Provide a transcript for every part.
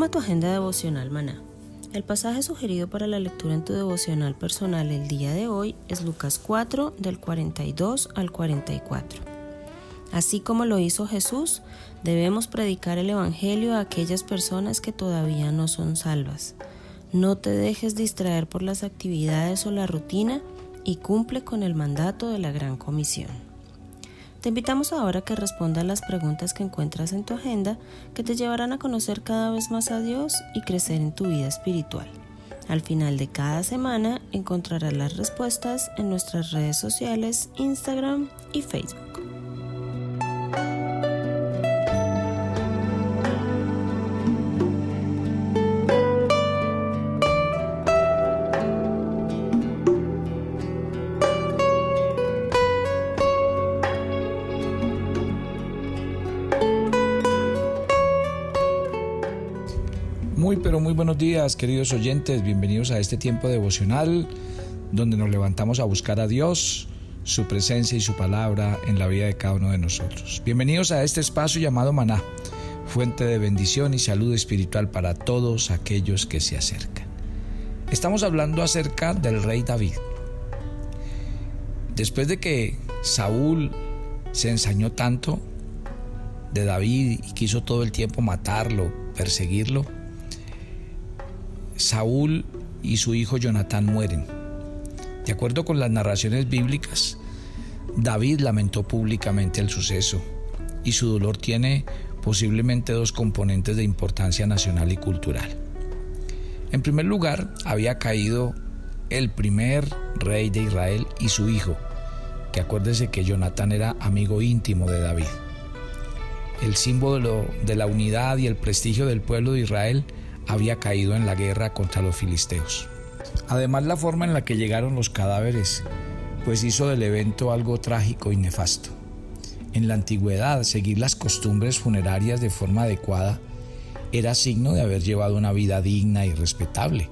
Toma tu agenda devocional maná. El pasaje sugerido para la lectura en tu devocional personal el día de hoy es Lucas 4 del 42 al 44. Así como lo hizo Jesús, debemos predicar el Evangelio a aquellas personas que todavía no son salvas. No te dejes distraer por las actividades o la rutina y cumple con el mandato de la Gran Comisión. Te invitamos ahora a que respondas las preguntas que encuentras en tu agenda que te llevarán a conocer cada vez más a Dios y crecer en tu vida espiritual. Al final de cada semana encontrarás las respuestas en nuestras redes sociales, Instagram y Facebook. Días queridos oyentes, bienvenidos a este tiempo devocional donde nos levantamos a buscar a Dios, su presencia y su palabra en la vida de cada uno de nosotros. Bienvenidos a este espacio llamado Maná, fuente de bendición y salud espiritual para todos aquellos que se acercan. Estamos hablando acerca del rey David. Después de que Saúl se ensañó tanto de David y quiso todo el tiempo matarlo, perseguirlo, Saúl y su hijo Jonatán mueren. De acuerdo con las narraciones bíblicas, David lamentó públicamente el suceso y su dolor tiene posiblemente dos componentes de importancia nacional y cultural. En primer lugar, había caído el primer rey de Israel y su hijo, que acuérdese que Jonatán era amigo íntimo de David. El símbolo de la unidad y el prestigio del pueblo de Israel había caído en la guerra contra los filisteos. Además la forma en la que llegaron los cadáveres, pues hizo del evento algo trágico y nefasto. En la antigüedad, seguir las costumbres funerarias de forma adecuada era signo de haber llevado una vida digna y respetable.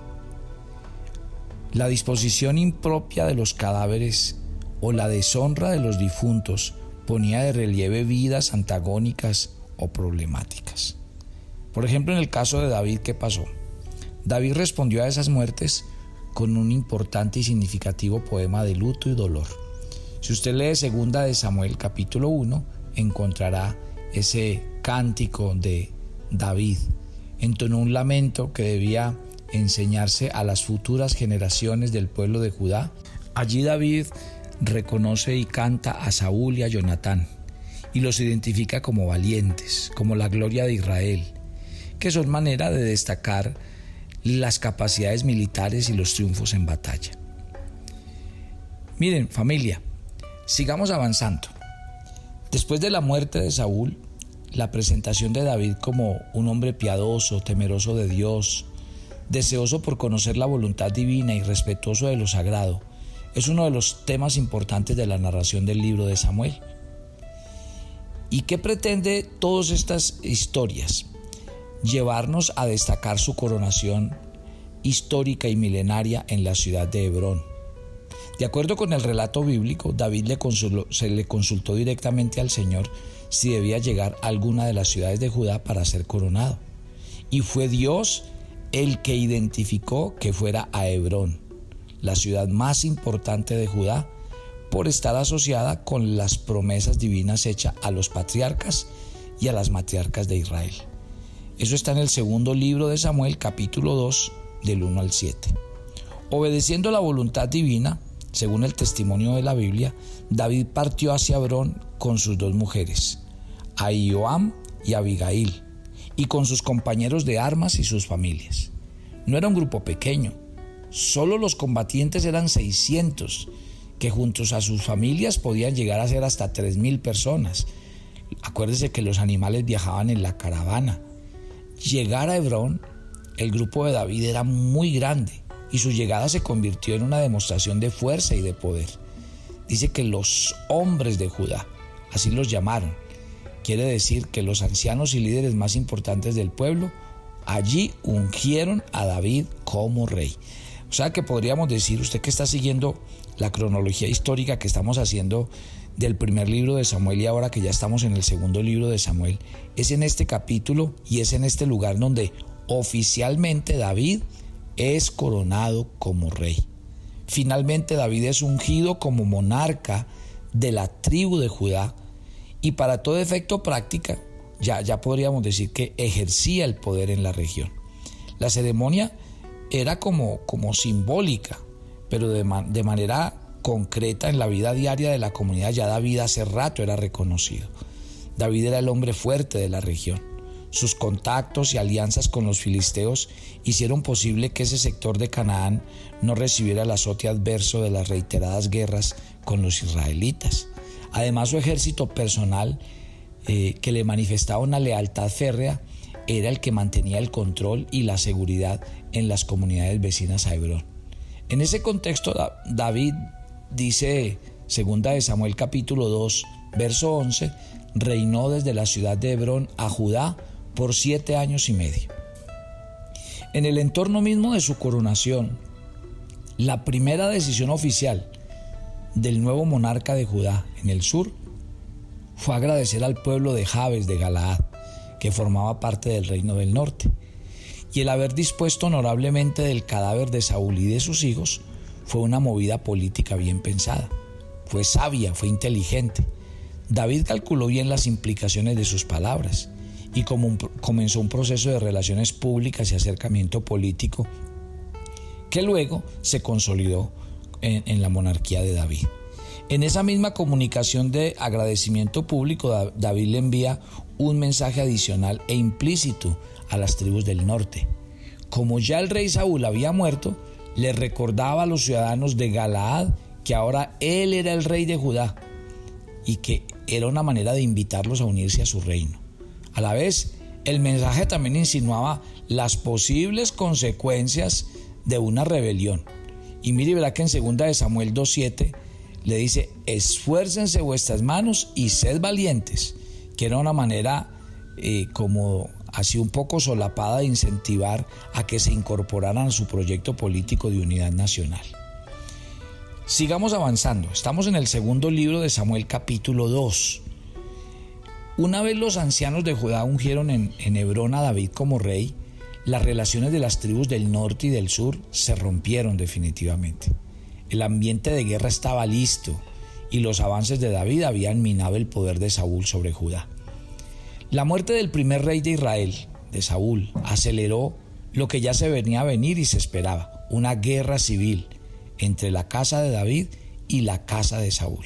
La disposición impropia de los cadáveres o la deshonra de los difuntos ponía de relieve vidas antagónicas o problemáticas. Por ejemplo, en el caso de David, ¿qué pasó? David respondió a esas muertes con un importante y significativo poema de luto y dolor. Si usted lee segunda de Samuel capítulo 1, encontrará ese cántico de David. Entonó un lamento que debía enseñarse a las futuras generaciones del pueblo de Judá. Allí David reconoce y canta a Saúl y a Jonatán y los identifica como valientes, como la gloria de Israel, que son manera de destacar las capacidades militares y los triunfos en batalla. Miren, familia, sigamos avanzando. Después de la muerte de Saúl, la presentación de David como un hombre piadoso, temeroso de Dios, deseoso por conocer la voluntad divina y respetuoso de lo sagrado, es uno de los temas importantes de la narración del libro de Samuel. ¿Y qué pretende todas estas historias? Llevarnos a destacar su coronación histórica y milenaria en la ciudad de Hebrón. De acuerdo con el relato bíblico, David se le consultó directamente al Señor si debía llegar a alguna de las ciudades de Judá para ser coronado. Y fue Dios el que identificó que fuera a Hebrón, la ciudad más importante de Judá, por estar asociada con las promesas divinas hechas a los patriarcas y a las matriarcas de Israel. Eso está en el segundo libro de Samuel, capítulo 2, del 1 al 7. Obedeciendo la voluntad divina, según el testimonio de la Biblia, David partió hacia Abrón con sus dos mujeres, Ahioam y Abigail, y con sus compañeros de armas y sus familias. No era un grupo pequeño, solo los combatientes eran 600, que juntos a sus familias podían llegar a ser hasta 3.000 personas. Acuérdese que los animales viajaban en la caravana. Llegar a Hebrón, el grupo de David era muy grande y su llegada se convirtió en una demostración de fuerza y de poder. Dice que los hombres de Judá, así los llamaron, quiere decir que los ancianos y líderes más importantes del pueblo allí ungieron a David como rey. O sea que podríamos decir, usted que está siguiendo la cronología histórica que estamos haciendo del primer libro de Samuel y ahora que ya estamos en el segundo libro de Samuel, es en este capítulo y es en este lugar donde oficialmente David es coronado como rey. Finalmente David es ungido como monarca de la tribu de Judá y para todo efecto práctica ya, ya podríamos decir que ejercía el poder en la región. La ceremonia era como, como simbólica, pero de, de manera concreta en la vida diaria de la comunidad ya David hace rato era reconocido. David era el hombre fuerte de la región. Sus contactos y alianzas con los filisteos hicieron posible que ese sector de Canaán no recibiera el azote adverso de las reiteradas guerras con los israelitas. Además, su ejército personal, eh, que le manifestaba una lealtad férrea, era el que mantenía el control y la seguridad en las comunidades vecinas a Hebrón. En ese contexto, David dice, segunda de Samuel capítulo 2, verso 11, reinó desde la ciudad de Hebrón a Judá por siete años y medio. En el entorno mismo de su coronación, la primera decisión oficial del nuevo monarca de Judá en el sur fue agradecer al pueblo de Jabes de Galaad, que formaba parte del reino del norte, y el haber dispuesto honorablemente del cadáver de Saúl y de sus hijos fue una movida política bien pensada. Fue sabia, fue inteligente. David calculó bien las implicaciones de sus palabras y comenzó un proceso de relaciones públicas y acercamiento político que luego se consolidó en, la monarquía de David. En esa misma comunicación de agradecimiento público, David le envía un mensaje adicional e implícito a las tribus del norte. Como ya el rey Saúl había muerto, le recordaba a los ciudadanos de Galaad que ahora él era el rey de Judá y que era una manera de invitarlos a unirse a su reino. A la vez, el mensaje también insinuaba las posibles consecuencias de una rebelión. Y mire, verá que en 2 de Samuel 2.7 le dice, esfuércense vuestras manos y sed valientes, que era una manera eh, como así un poco solapada de incentivar a que se incorporaran a su proyecto político de unidad nacional. Sigamos avanzando, estamos en el segundo libro de Samuel capítulo 2. Una vez los ancianos de Judá ungieron en, Hebrón a David como rey, las relaciones de las tribus del norte y del sur se rompieron definitivamente. El ambiente de guerra estaba listo y los avances de David habían minado el poder de Saúl sobre Judá. La muerte del primer rey de Israel, de Saúl, aceleró lo que ya se venía a venir y se esperaba, una guerra civil entre la casa de David y la casa de Saúl.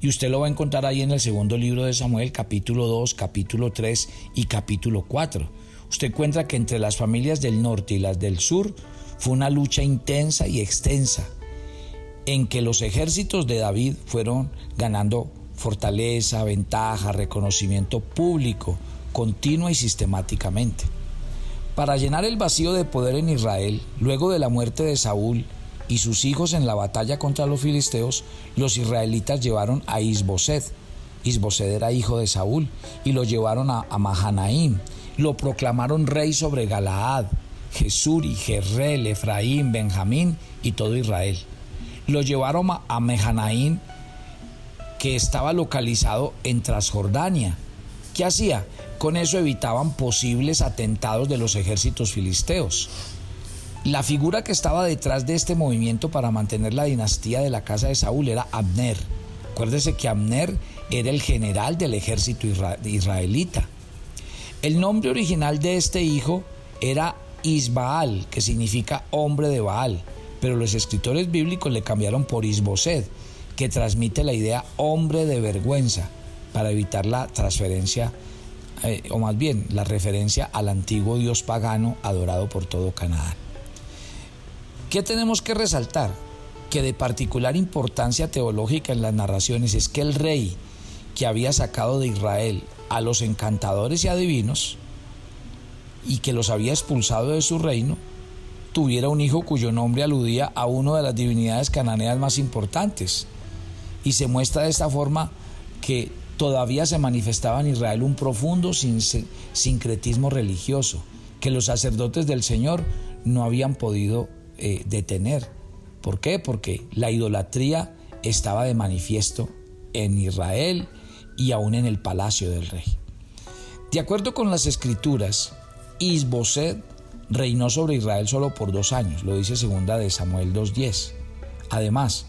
Y usted lo va a encontrar ahí en el segundo libro de Samuel, capítulo 2, capítulo 3 y capítulo 4. Usted encuentra que entre las familias del norte y las del sur fue una lucha intensa y extensa, en que los ejércitos de David fueron ganando fortaleza, ventaja, reconocimiento público, continua y sistemáticamente. Para llenar el vacío de poder en Israel, luego de la muerte de Saúl, y sus hijos en la batalla contra los filisteos, los israelitas llevaron a Isboset. Isboset era hijo de Saúl y lo llevaron a, Mahanaim. Lo proclamaron rey sobre Galaad, Jesuri, Jerrel, Efraín, Benjamín y todo Israel. Lo llevaron a, a Mahanaim, que estaba localizado en Transjordania. ¿Qué hacía? Con eso evitaban posibles atentados de los ejércitos filisteos. La figura que estaba detrás de este movimiento para mantener la dinastía de la casa de Saúl era Abner. Acuérdese que Abner era el general del ejército israelita. El nombre original de este hijo era Isbaal, que significa hombre de Baal, pero los escritores bíblicos le cambiaron por Isbosed, que transmite la idea hombre de vergüenza, para evitar la transferencia, eh, o más bien la referencia al antiguo dios pagano adorado por todo Canaán. ¿Qué tenemos que resaltar? Que de particular importancia teológica en las narraciones es que el rey que había sacado de Israel a los encantadores y adivinos y que los había expulsado de su reino, tuviera un hijo cuyo nombre aludía a una de las divinidades cananeas más importantes. Y se muestra de esta forma que todavía se manifestaba en Israel un profundo sincretismo religioso, que los sacerdotes del Señor no habían podido eh, detener. ¿Por qué? Porque la idolatría estaba de manifiesto en Israel y aún en el palacio del rey. De acuerdo con las escrituras, Isboset reinó sobre Israel solo por dos años, lo dice segunda de Samuel 2.10. Además,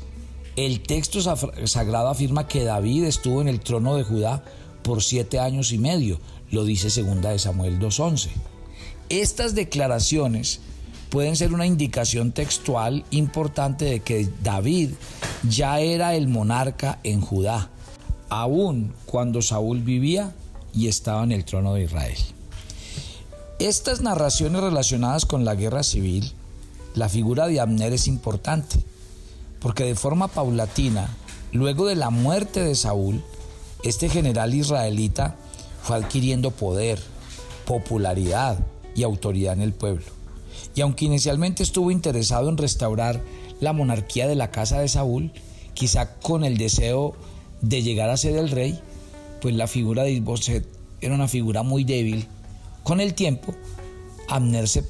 el texto sagrado afirma que David estuvo en el trono de Judá por siete años y medio, lo dice segunda de Samuel 2.11. Estas declaraciones pueden ser una indicación textual importante de que David ya era el monarca en Judá, aun cuando Saúl vivía y estaba en el trono de Israel. Estas narraciones relacionadas con la guerra civil, la figura de Abner es importante, porque de forma paulatina, luego de la muerte de Saúl, este general israelita fue adquiriendo poder, popularidad y autoridad en el pueblo. Y aunque inicialmente estuvo interesado en restaurar la monarquía de la casa de Saúl, quizá con el deseo de llegar a ser el rey, pues la figura de Isboset era una figura muy débil. Con el tiempo, Abner se,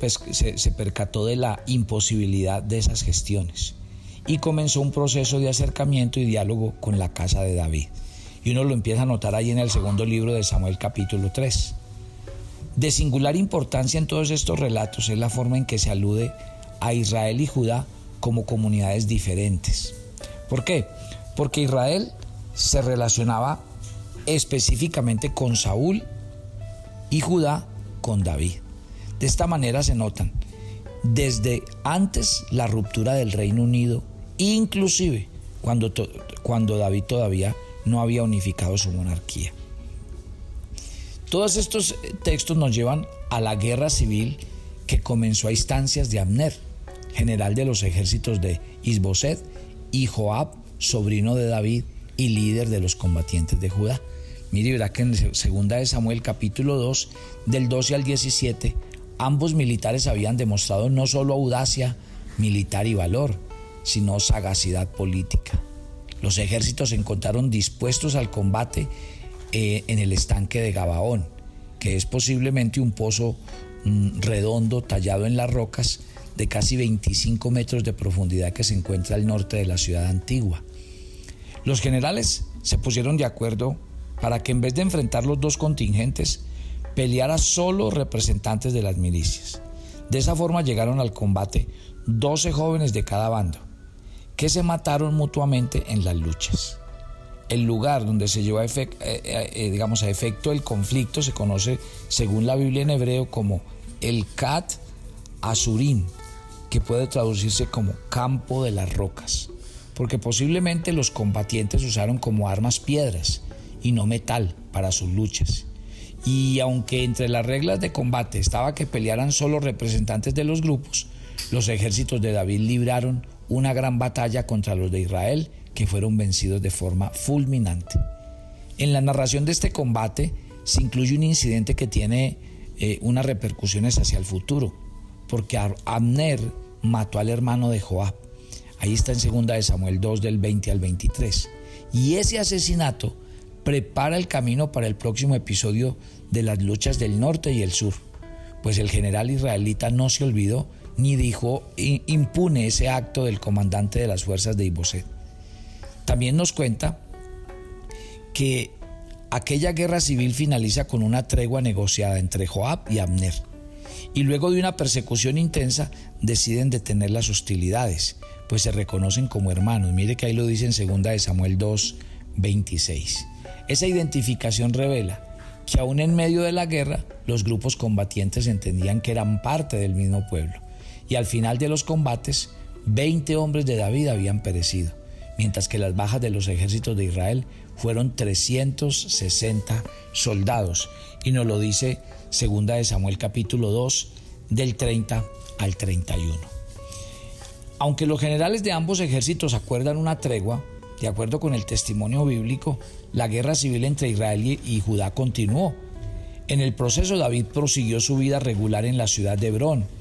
se percató de la imposibilidad de esas gestiones y comenzó un proceso de acercamiento y diálogo con la casa de David. Y uno lo empieza a notar ahí en el segundo libro de Samuel capítulo 3. De singular importancia en todos estos relatos es la forma en que se alude a Israel y Judá como comunidades diferentes. ¿Por qué? Porque Israel se relacionaba específicamente con Saúl y Judá con David. De esta manera se notan desde antes la ruptura del Reino Unido, inclusive cuando, cuando David todavía no había unificado su monarquía. Todos estos textos nos llevan a la guerra civil que comenzó a instancias de Abner, general de los ejércitos de Isboset, y Joab, sobrino de David y líder de los combatientes de Judá. Mire, verá que en 2 de Samuel capítulo 2, del 12 al 17, ambos militares habían demostrado no solo audacia militar y valor, sino sagacidad política. Los ejércitos se encontraron dispuestos al combate eh, en el estanque de Gabaón, que es posiblemente un pozo mm, redondo tallado en las rocas de casi 25 metros de profundidad que se encuentra al norte de la ciudad antigua. Los generales se pusieron de acuerdo para que en vez de enfrentar los dos contingentes, peleara solo representantes de las milicias. De esa forma llegaron al combate 12 jóvenes de cada bando, que se mataron mutuamente en las luchas el lugar donde se llevó a, eh, eh, eh, digamos, a efecto el conflicto se conoce, según la Biblia en hebreo, como el Kat Azurim, que puede traducirse como campo de las rocas, porque posiblemente los combatientes usaron como armas piedras y no metal para sus luchas. Y aunque entre las reglas de combate estaba que pelearan solo representantes de los grupos, los ejércitos de David libraron una gran batalla contra los de Israel que fueron vencidos de forma fulminante. En la narración de este combate se incluye un incidente que tiene eh, unas repercusiones hacia el futuro, porque Abner mató al hermano de Joab. Ahí está en 2 de Samuel 2 del 20 al 23. Y ese asesinato prepara el camino para el próximo episodio de las luchas del norte y el sur, pues el general israelita no se olvidó ni dijo impune ese acto del comandante de las fuerzas de Iboset. También nos cuenta que aquella guerra civil finaliza con una tregua negociada entre Joab y Abner. y luego de una persecución intensa deciden detener las hostilidades, pues se reconocen como hermanos. Mire que ahí lo dice en 2 de Samuel 2, 26. Esa identificación revela que aún en medio de la guerra los grupos combatientes entendían que eran parte del mismo pueblo y al final de los combates 20 hombres de David habían perecido, mientras que las bajas de los ejércitos de Israel fueron 360 soldados y nos lo dice segunda de Samuel capítulo 2 del 30 al 31. Aunque los generales de ambos ejércitos acuerdan una tregua, de acuerdo con el testimonio bíblico, la guerra civil entre Israel y Judá continuó. En el proceso David prosiguió su vida regular en la ciudad de Hebrón.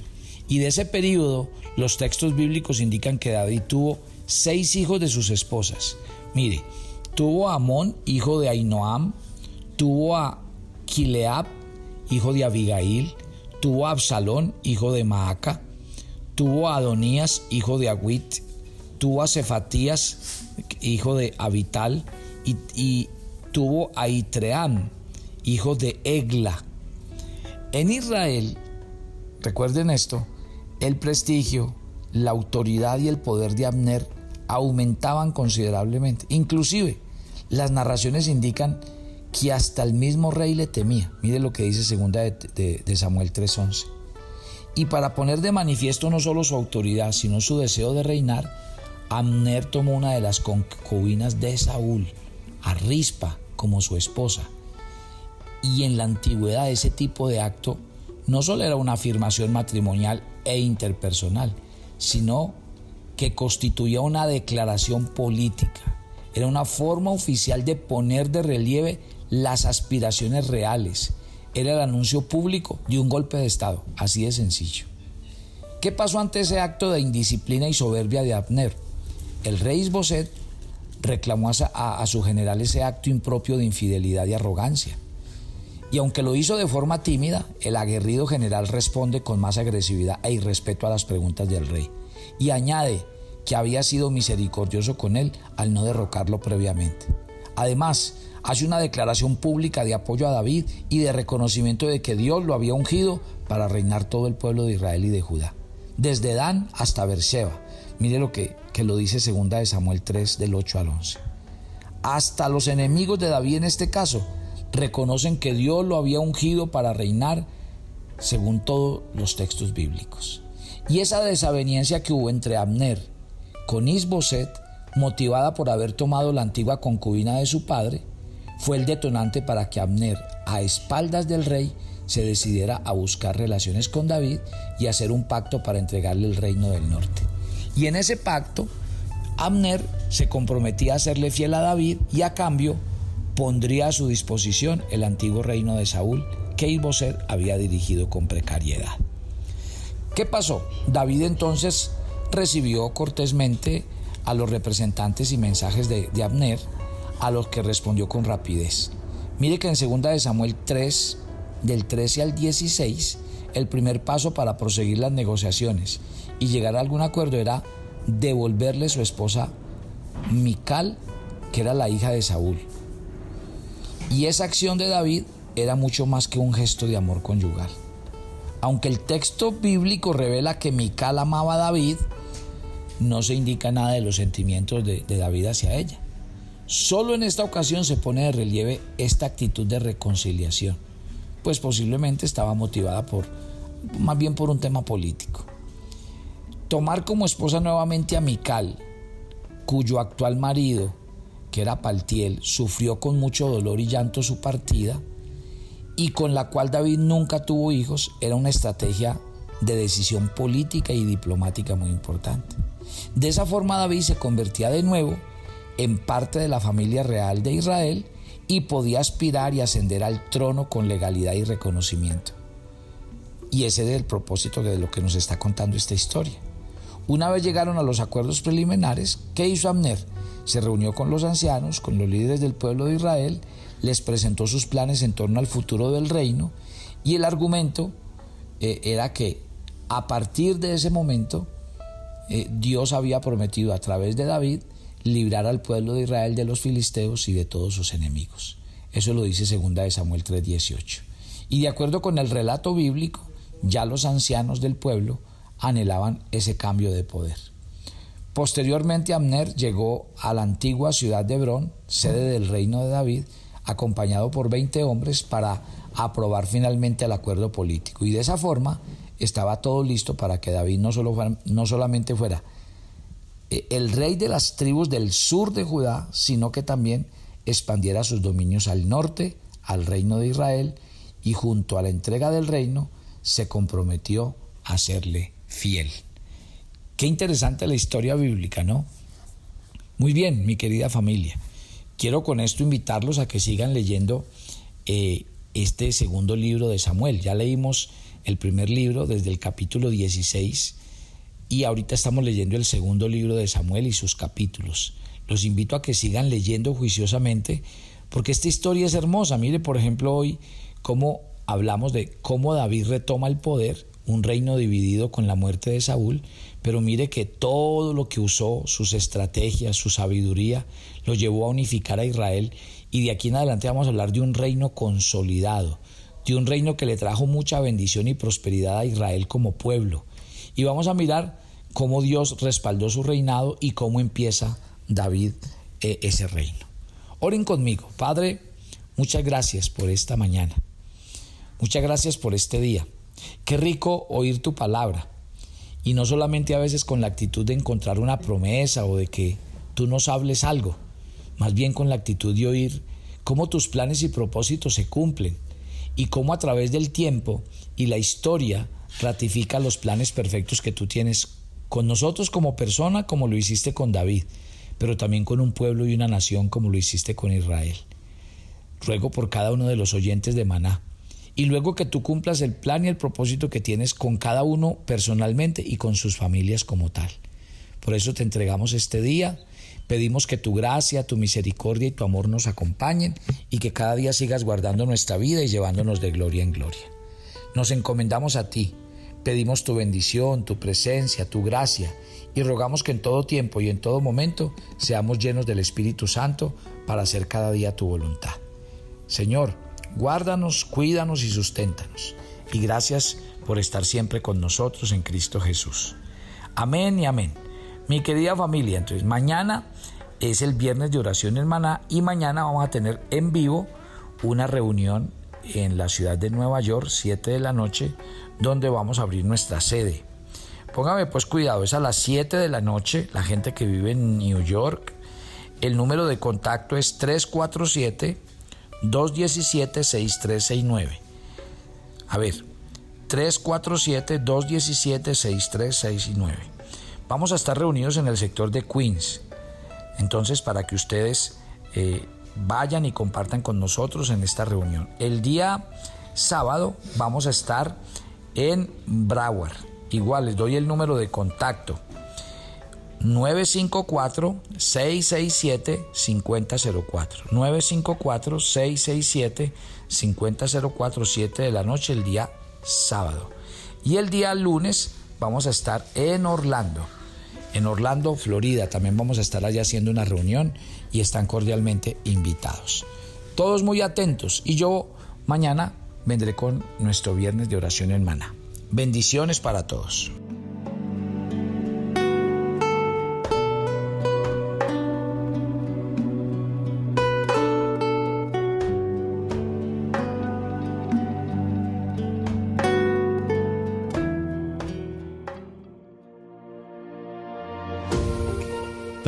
Y de ese periodo, los textos bíblicos indican que David tuvo seis hijos de sus esposas. Mire, tuvo a Amón, hijo de Ainoam, tuvo a Kileab, hijo de Abigail, tuvo a Absalón, hijo de Maaca, tuvo a Adonías, hijo de Agüit, tuvo a Cefatías, hijo de Abital, y, tuvo a Itreán, hijo de Egla. En Israel, recuerden esto, el prestigio, la autoridad y el poder de Abner aumentaban considerablemente. Inclusive, las narraciones indican que hasta el mismo rey le temía. Mire lo que dice segunda de, de Samuel 3:11. Y para poner de manifiesto no solo su autoridad, sino su deseo de reinar, Amner tomó una de las concubinas de Saúl, a Rispa, como su esposa. Y en la antigüedad ese tipo de acto no solo era una afirmación matrimonial e interpersonal, sino que constituía una declaración política. Era una forma oficial de poner de relieve las aspiraciones reales. Era el anuncio público de un golpe de Estado, así de sencillo. ¿Qué pasó ante ese acto de indisciplina y soberbia de Abner? El rey Isboset reclamó a, su general ese acto impropio de infidelidad y arrogancia. Y aunque lo hizo de forma tímida, el aguerrido general responde con más agresividad e irrespeto a las preguntas del rey. Y añade que había sido misericordioso con él al no derrocarlo previamente. Además, hace una declaración pública de apoyo a David y de reconocimiento de que Dios lo había ungido para reinar todo el pueblo de Israel y de Judá, desde Dan hasta Beersheba, Mire lo que, que lo dice segunda de Samuel 3 del 8 al 11. Hasta los enemigos de David en este caso reconocen que Dios lo había ungido para reinar según todos los textos bíblicos. Y esa desaveniencia que hubo entre Abner con Isboset, motivada por haber tomado la antigua concubina de su padre, fue el detonante para que Abner, a espaldas del rey, se decidiera a buscar relaciones con David y hacer un pacto para entregarle el reino del norte. Y en ese pacto, Abner se comprometía a serle fiel a David y a cambio pondría a su disposición el antiguo reino de Saúl que Isboset había dirigido con precariedad. ¿Qué pasó? David entonces recibió cortésmente a los representantes y mensajes de, Abner, a los que respondió con rapidez. Mire que en 2 de Samuel 3, del 13 al 16, el primer paso para proseguir las negociaciones y llegar a algún acuerdo era devolverle su esposa Mical, que era la hija de Saúl. Y esa acción de David era mucho más que un gesto de amor conyugal. Aunque el texto bíblico revela que Mical amaba a David, no se indica nada de los sentimientos de, David hacia ella. Solo en esta ocasión se pone de relieve esta actitud de reconciliación, pues posiblemente estaba motivada por más bien por un tema político. Tomar como esposa nuevamente a Mical, cuyo actual marido, que era Paltiel, sufrió con mucho dolor y llanto su partida, y con la cual David nunca tuvo hijos, era una estrategia de decisión política y diplomática muy importante. De esa forma David se convertía de nuevo en parte de la familia real de Israel y podía aspirar y ascender al trono con legalidad y reconocimiento. Y ese es el propósito de lo que nos está contando esta historia. Una vez llegaron a los acuerdos preliminares, ¿qué hizo Abner? Se reunió con los ancianos, con los líderes del pueblo de Israel, les presentó sus planes en torno al futuro del reino y el argumento eh, era que a partir de ese momento eh, Dios había prometido a través de David librar al pueblo de Israel de los filisteos y de todos sus enemigos. Eso lo dice segunda de Samuel 3:18. Y de acuerdo con el relato bíblico, ya los ancianos del pueblo anhelaban ese cambio de poder. Posteriormente Abner llegó a la antigua ciudad de Hebrón, sede del reino de David, acompañado por 20 hombres para aprobar finalmente el acuerdo político. Y de esa forma estaba todo listo para que David no, solo no solamente fuera eh, el rey de las tribus del sur de Judá, sino que también expandiera sus dominios al norte, al reino de Israel, y junto a la entrega del reino se comprometió a serle fiel. Qué interesante la historia bíblica, ¿no? Muy bien, mi querida familia. Quiero con esto invitarlos a que sigan leyendo eh, este segundo libro de Samuel. Ya leímos el primer libro desde el capítulo 16 y ahorita estamos leyendo el segundo libro de Samuel y sus capítulos. Los invito a que sigan leyendo juiciosamente porque esta historia es hermosa. Mire, por ejemplo, hoy cómo hablamos de cómo David retoma el poder, un reino dividido con la muerte de Saúl, pero mire que todo lo que usó, sus estrategias, su sabiduría, lo llevó a unificar a Israel y de aquí en adelante vamos a hablar de un reino consolidado, de un reino que le trajo mucha bendición y prosperidad a Israel como pueblo. Y vamos a mirar cómo Dios respaldó su reinado y cómo empieza David eh, ese reino. Oren conmigo, Padre, muchas gracias por esta mañana. Muchas gracias por este día. Qué rico oír tu palabra. Y no solamente a veces con la actitud de encontrar una promesa o de que tú nos hables algo, más bien con la actitud de oír cómo tus planes y propósitos se cumplen y cómo a través del tiempo y la historia ratifica los planes perfectos que tú tienes con nosotros como persona, como lo hiciste con David, pero también con un pueblo y una nación como lo hiciste con Israel. Ruego por cada uno de los oyentes de Maná, y luego que tú cumplas el plan y el propósito que tienes con cada uno personalmente y con sus familias como tal. Por eso te entregamos este día, pedimos que tu gracia, tu misericordia y tu amor nos acompañen y que cada día sigas guardando nuestra vida y llevándonos de gloria en gloria. Nos encomendamos a ti, pedimos tu bendición, tu presencia, tu gracia y rogamos que en todo tiempo y en todo momento seamos llenos del Espíritu Santo para hacer cada día tu voluntad. Señor, Guárdanos, cuídanos y susténtanos. Y gracias por estar siempre con nosotros en Cristo Jesús. Amén y amén. Mi querida familia, entonces mañana es el viernes de oración hermana y mañana vamos a tener en vivo una reunión en la ciudad de Nueva York, 7 de la noche, donde vamos a abrir nuestra sede. Póngame pues cuidado, es a las 7 de la noche, la gente que vive en New York. El número de contacto es 347 217-6369. A ver, 347-217-6369. Vamos a estar reunidos en el sector de Queens. Entonces, para que ustedes eh, vayan y compartan con nosotros en esta reunión. El día sábado vamos a estar en Broward. Igual les doy el número de contacto 954-667-5004. 954-667-5004, 7 de la noche el día sábado. Y el día lunes vamos a estar en Orlando. En Orlando, Florida, también vamos a estar allá haciendo una reunión y están cordialmente invitados. Todos muy atentos y yo mañana vendré con nuestro viernes de oración en Mana. Bendiciones para todos.